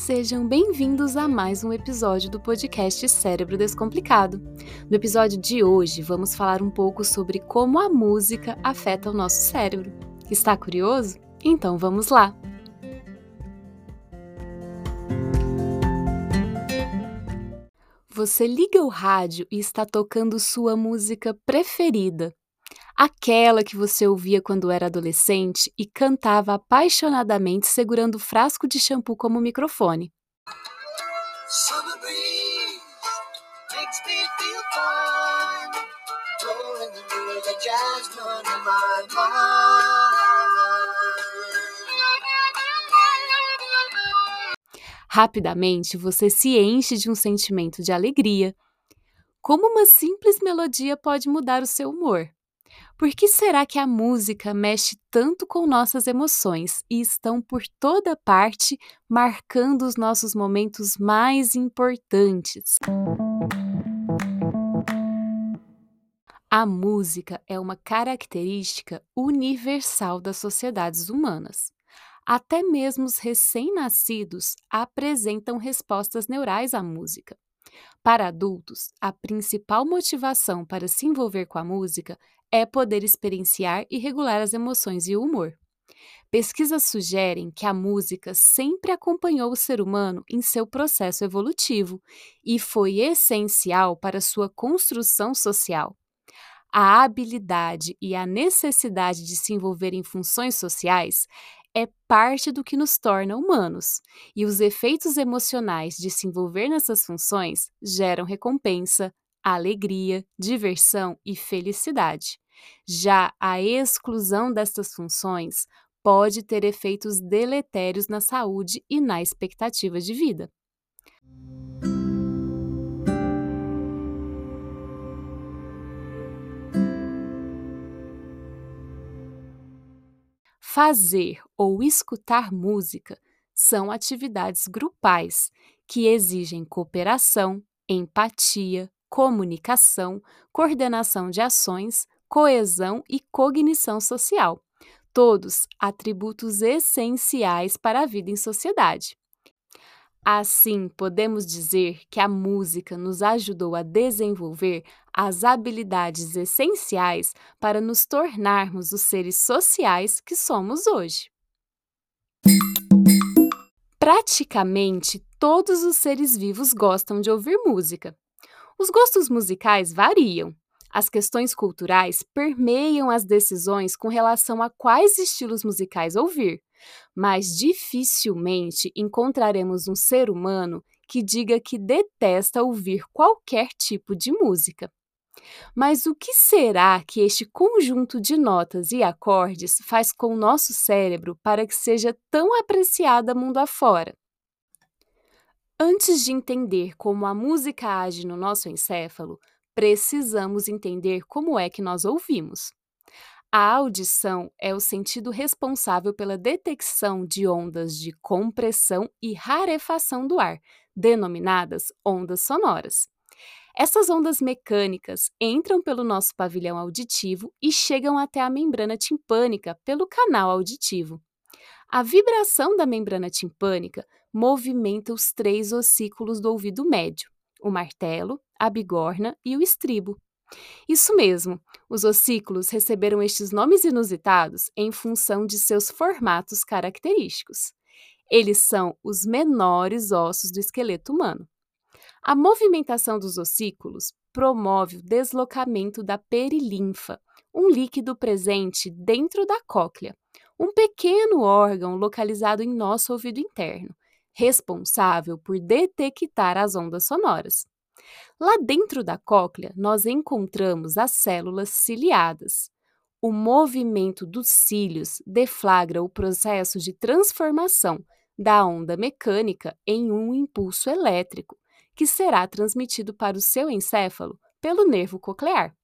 Sejam bem-vindos a mais um episódio do podcast Cérebro Descomplicado. No episódio de hoje, vamos falar um pouco sobre como a música afeta o nosso cérebro. Está curioso? Então vamos lá! Você liga o rádio e está tocando sua música preferida aquela que você ouvia quando era adolescente e cantava apaixonadamente segurando o frasco de shampoo como microfone. Rapidamente você se enche de um sentimento de alegria. Como uma simples melodia pode mudar o seu humor? Por que será que a música mexe tanto com nossas emoções e estão por toda parte marcando os nossos momentos mais importantes? A música é uma característica universal das sociedades humanas. Até mesmo os recém-nascidos apresentam respostas neurais à música. Para adultos, a principal motivação para se envolver com a música é poder experienciar e regular as emoções e o humor. Pesquisas sugerem que a música sempre acompanhou o ser humano em seu processo evolutivo e foi essencial para sua construção social. A habilidade e a necessidade de se envolver em funções sociais é parte do que nos torna humanos, e os efeitos emocionais de se envolver nessas funções geram recompensa, alegria, diversão e felicidade. Já a exclusão destas funções pode ter efeitos deletérios na saúde e na expectativa de vida. Fazer ou escutar música são atividades grupais que exigem cooperação, empatia, comunicação, coordenação de ações, coesão e cognição social, todos atributos essenciais para a vida em sociedade. Assim, podemos dizer que a música nos ajudou a desenvolver as habilidades essenciais para nos tornarmos os seres sociais que somos hoje. Praticamente todos os seres vivos gostam de ouvir música. Os gostos musicais variam. As questões culturais permeiam as decisões com relação a quais estilos musicais ouvir mas dificilmente encontraremos um ser humano que diga que detesta ouvir qualquer tipo de música. Mas o que será que este conjunto de notas e acordes faz com o nosso cérebro para que seja tão apreciada mundo afora? Antes de entender como a música age no nosso encéfalo, precisamos entender como é que nós ouvimos. A audição é o sentido responsável pela detecção de ondas de compressão e rarefação do ar, denominadas ondas sonoras. Essas ondas mecânicas entram pelo nosso pavilhão auditivo e chegam até a membrana timpânica pelo canal auditivo. A vibração da membrana timpânica movimenta os três ossículos do ouvido médio, o martelo, a bigorna e o estribo. Isso mesmo, os ossículos receberam estes nomes inusitados em função de seus formatos característicos. Eles são os menores ossos do esqueleto humano. A movimentação dos ossículos promove o deslocamento da perilinfa, um líquido presente dentro da cóclea, um pequeno órgão localizado em nosso ouvido interno, responsável por detectar as ondas sonoras. Lá dentro da cóclea, nós encontramos as células ciliadas. O movimento dos cílios deflagra o processo de transformação da onda mecânica em um impulso elétrico, que será transmitido para o seu encéfalo pelo nervo coclear.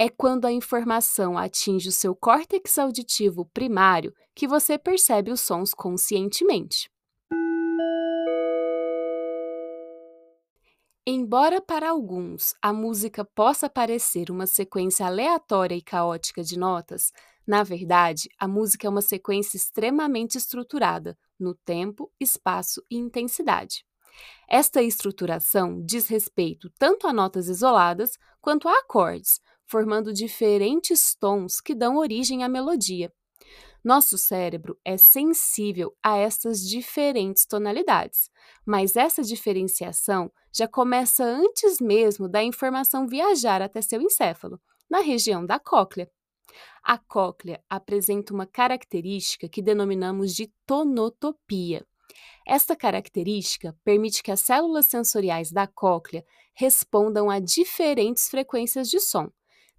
É quando a informação atinge o seu córtex auditivo primário que você percebe os sons conscientemente. Embora para alguns a música possa parecer uma sequência aleatória e caótica de notas, na verdade, a música é uma sequência extremamente estruturada no tempo, espaço e intensidade. Esta estruturação diz respeito tanto a notas isoladas quanto a acordes, formando diferentes tons que dão origem à melodia. Nosso cérebro é sensível a estas diferentes tonalidades, mas essa diferenciação já começa antes mesmo da informação viajar até seu encéfalo, na região da cóclea. A cóclea apresenta uma característica que denominamos de tonotopia. Esta característica permite que as células sensoriais da cóclea respondam a diferentes frequências de som,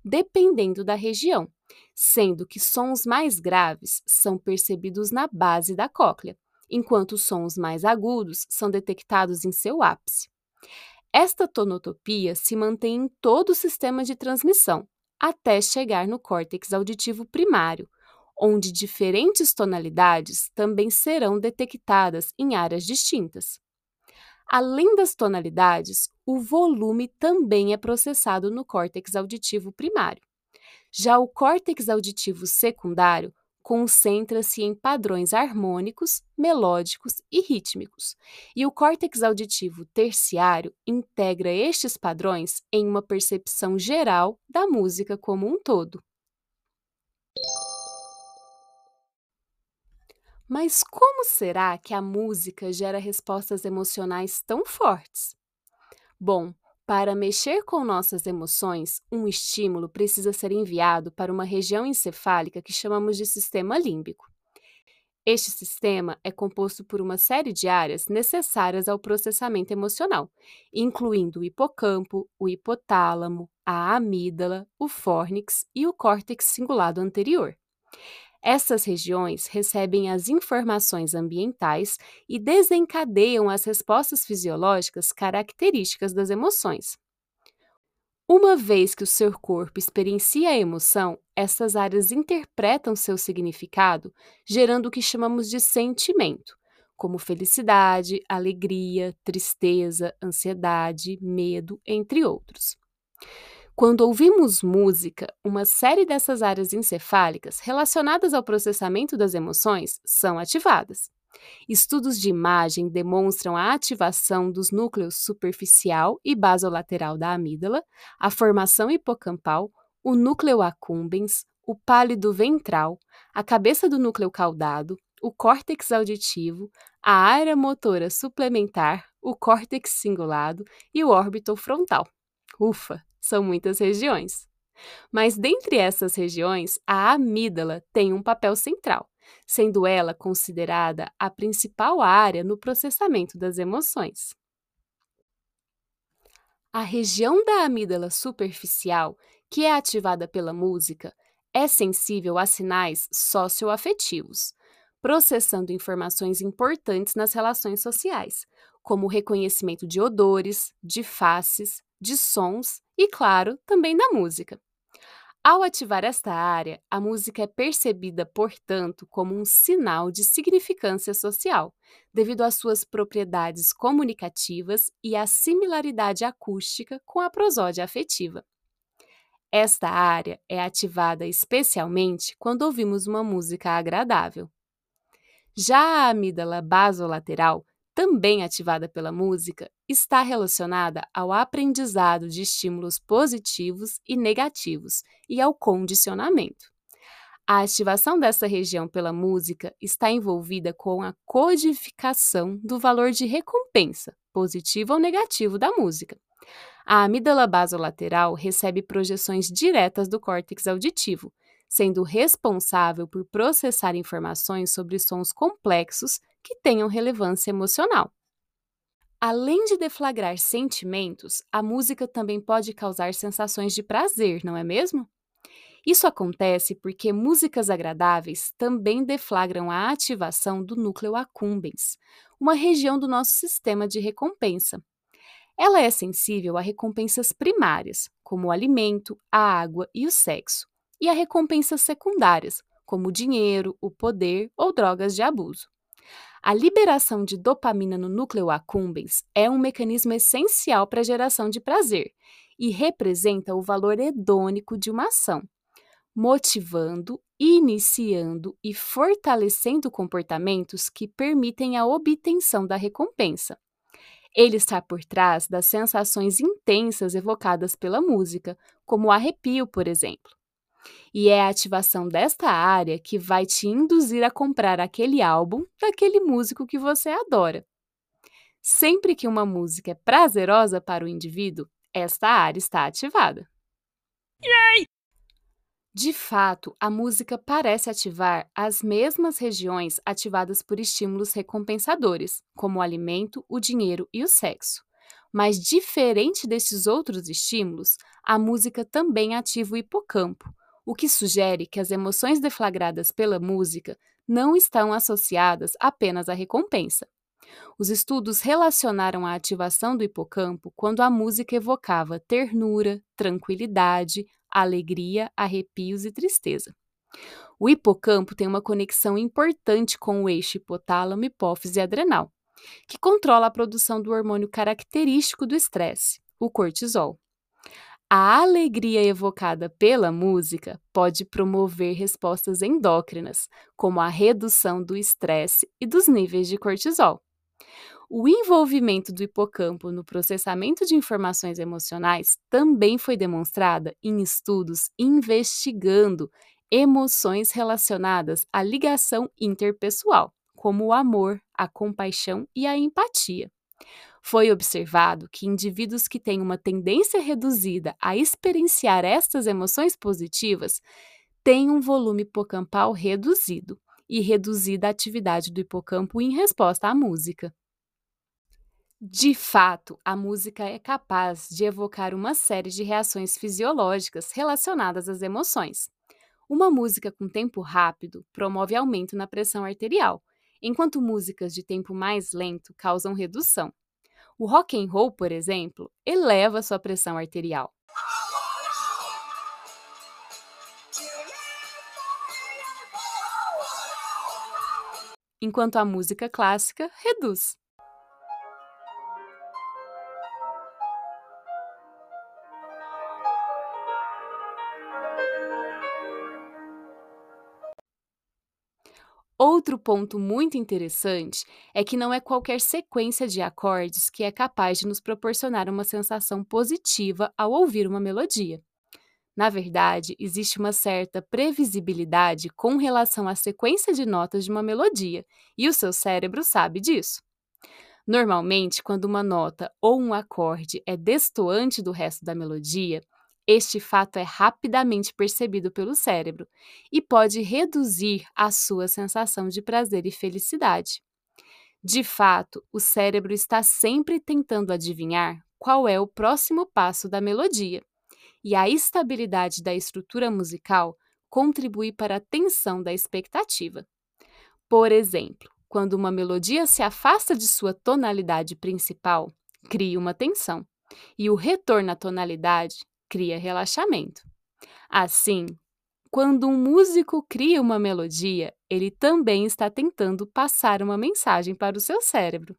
dependendo da região, sendo que sons mais graves são percebidos na base da cóclea, enquanto sons mais agudos são detectados em seu ápice. Esta tonotopia se mantém em todo o sistema de transmissão, até chegar no córtex auditivo primário, onde diferentes tonalidades também serão detectadas em áreas distintas. Além das tonalidades, o volume também é processado no córtex auditivo primário. Já o córtex auditivo secundário concentra-se em padrões harmônicos, melódicos e rítmicos, e o córtex auditivo terciário integra estes padrões em uma percepção geral da música como um todo. Mas como será que a música gera respostas emocionais tão fortes? Bom, para mexer com nossas emoções, um estímulo precisa ser enviado para uma região encefálica que chamamos de sistema límbico. Este sistema é composto por uma série de áreas necessárias ao processamento emocional, incluindo o hipocampo, o hipotálamo, a amígdala, o fórnix e o córtex cingulado anterior. Essas regiões recebem as informações ambientais e desencadeiam as respostas fisiológicas características das emoções. Uma vez que o seu corpo experiencia a emoção, essas áreas interpretam seu significado, gerando o que chamamos de sentimento, como felicidade, alegria, tristeza, ansiedade, medo, entre outros. Quando ouvimos música, uma série dessas áreas encefálicas relacionadas ao processamento das emoções são ativadas. Estudos de imagem demonstram a ativação dos núcleos superficial e basolateral da amígdala, a formação hipocampal, o núcleo accumbens, o pálido ventral, a cabeça do núcleo caudado, o córtex auditivo, a área motora suplementar, o córtex cingulado e o órbito frontal. Ufa, são muitas regiões. Mas dentre essas regiões, a amígdala tem um papel central, sendo ela considerada a principal área no processamento das emoções. A região da amígdala superficial, que é ativada pela música, é sensível a sinais socioafetivos, processando informações importantes nas relações sociais, como o reconhecimento de odores, de faces, de sons e, claro, também da música. Ao ativar esta área, a música é percebida, portanto, como um sinal de significância social, devido às suas propriedades comunicativas e à similaridade acústica com a prosódia afetiva. Esta área é ativada especialmente quando ouvimos uma música agradável. Já a amígdala basolateral também ativada pela música, está relacionada ao aprendizado de estímulos positivos e negativos e ao condicionamento. A ativação dessa região pela música está envolvida com a codificação do valor de recompensa, positivo ou negativo, da música. A amígdala basolateral recebe projeções diretas do córtex auditivo, sendo responsável por processar informações sobre sons complexos que tenham relevância emocional. Além de deflagrar sentimentos, a música também pode causar sensações de prazer, não é mesmo? Isso acontece porque músicas agradáveis também deflagram a ativação do núcleo accumbens, uma região do nosso sistema de recompensa. Ela é sensível a recompensas primárias, como o alimento, a água e o sexo, e a recompensas secundárias, como o dinheiro, o poder ou drogas de abuso. A liberação de dopamina no núcleo accumbens é um mecanismo essencial para a geração de prazer e representa o valor hedônico de uma ação, motivando, iniciando e fortalecendo comportamentos que permitem a obtenção da recompensa. Ele está por trás das sensações intensas evocadas pela música, como o arrepio, por exemplo. E é a ativação desta área que vai te induzir a comprar aquele álbum daquele músico que você adora. Sempre que uma música é prazerosa para o indivíduo, esta área está ativada. Yay! De fato, a música parece ativar as mesmas regiões ativadas por estímulos recompensadores, como o alimento, o dinheiro e o sexo. Mas, diferente desses outros estímulos, a música também ativa o hipocampo, o que sugere que as emoções deflagradas pela música não estão associadas apenas à recompensa. Os estudos relacionaram a ativação do hipocampo quando a música evocava ternura, tranquilidade, alegria, arrepios e tristeza. O hipocampo tem uma conexão importante com o eixo hipotálamo, hipófise e adrenal, que controla a produção do hormônio característico do estresse, o cortisol. A alegria evocada pela música pode promover respostas endócrinas, como a redução do estresse e dos níveis de cortisol. O envolvimento do hipocampo no processamento de informações emocionais também foi demonstrada em estudos investigando emoções relacionadas à ligação interpessoal, como o amor, a compaixão e a empatia. Foi observado que indivíduos que têm uma tendência reduzida a experienciar estas emoções positivas têm um volume hipocampal reduzido e reduzida a atividade do hipocampo em resposta à música. De fato, a música é capaz de evocar uma série de reações fisiológicas relacionadas às emoções. Uma música com tempo rápido promove aumento na pressão arterial, enquanto músicas de tempo mais lento causam redução. O rock and roll, por exemplo, eleva sua pressão arterial. Enquanto a música clássica reduz. Outro ponto muito interessante é que não é qualquer sequência de acordes que é capaz de nos proporcionar uma sensação positiva ao ouvir uma melodia. Na verdade, existe uma certa previsibilidade com relação à sequência de notas de uma melodia, e o seu cérebro sabe disso. Normalmente, quando uma nota ou um acorde é destoante do resto da melodia, este fato é rapidamente percebido pelo cérebro e pode reduzir a sua sensação de prazer e felicidade. De fato, o cérebro está sempre tentando adivinhar qual é o próximo passo da melodia, e a estabilidade da estrutura musical contribui para a tensão da expectativa. Por exemplo, quando uma melodia se afasta de sua tonalidade principal, cria uma tensão, e o retorno à tonalidade cria relaxamento. Assim, quando um músico cria uma melodia, ele também está tentando passar uma mensagem para o seu cérebro.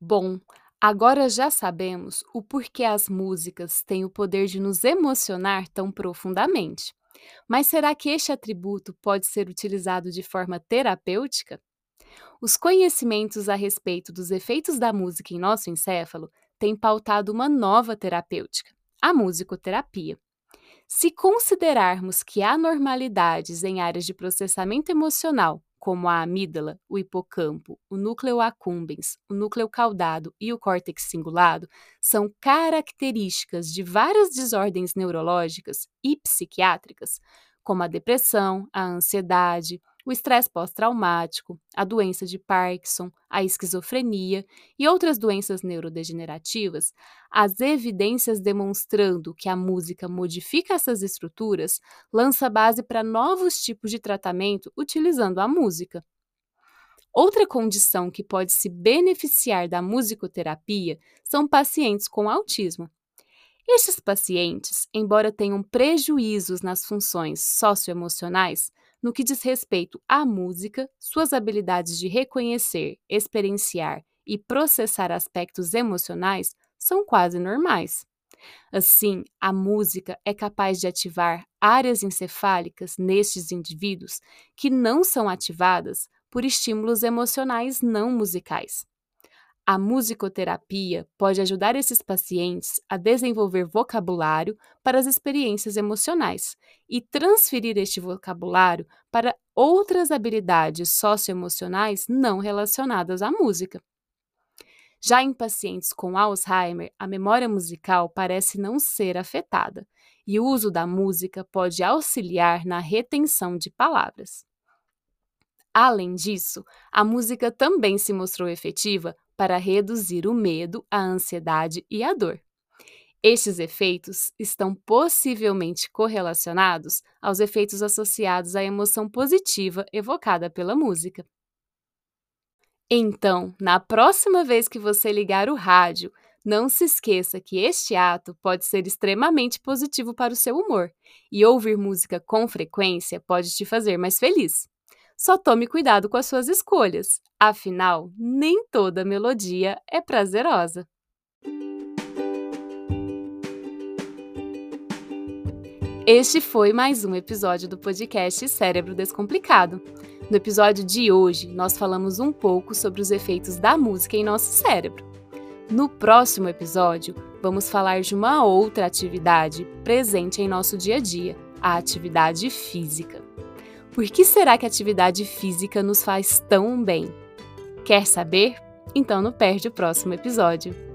Bom, agora já sabemos o porquê as músicas têm o poder de nos emocionar tão profundamente. Mas será que este atributo pode ser utilizado de forma terapêutica? Os conhecimentos a respeito dos efeitos da música em nosso encéfalo tem pautado uma nova terapêutica, a musicoterapia. Se considerarmos que há anormalidades em áreas de processamento emocional, como a amígdala, o hipocampo, o núcleo accumbens, o núcleo caudado e o córtex cingulado, são características de várias desordens neurológicas e psiquiátricas, como a depressão, a ansiedade, o estresse pós-traumático, a doença de Parkinson, a esquizofrenia e outras doenças neurodegenerativas, as evidências demonstrando que a música modifica essas estruturas lança base para novos tipos de tratamento utilizando a música. Outra condição que pode se beneficiar da musicoterapia são pacientes com autismo. Estes pacientes, embora tenham prejuízos nas funções socioemocionais, no que diz respeito à música, suas habilidades de reconhecer, experienciar e processar aspectos emocionais são quase normais. Assim, a música é capaz de ativar áreas encefálicas nestes indivíduos que não são ativadas por estímulos emocionais não musicais. A musicoterapia pode ajudar esses pacientes a desenvolver vocabulário para as experiências emocionais e transferir este vocabulário para outras habilidades socioemocionais não relacionadas à música. Já em pacientes com Alzheimer, a memória musical parece não ser afetada, e o uso da música pode auxiliar na retenção de palavras. Além disso, a música também se mostrou efetiva para reduzir o medo, a ansiedade e a dor. Estes efeitos estão possivelmente correlacionados aos efeitos associados à emoção positiva evocada pela música. Então, na próxima vez que você ligar o rádio, não se esqueça que este ato pode ser extremamente positivo para o seu humor, e ouvir música com frequência pode te fazer mais feliz. Só tome cuidado com as suas escolhas, afinal, nem toda melodia é prazerosa. Este foi mais um episódio do podcast Cérebro Descomplicado. No episódio de hoje, nós falamos um pouco sobre os efeitos da música em nosso cérebro. No próximo episódio, vamos falar de uma outra atividade presente em nosso dia a dia, a atividade física. Por que será que a atividade física nos faz tão bem? Quer saber? Então não perde o próximo episódio.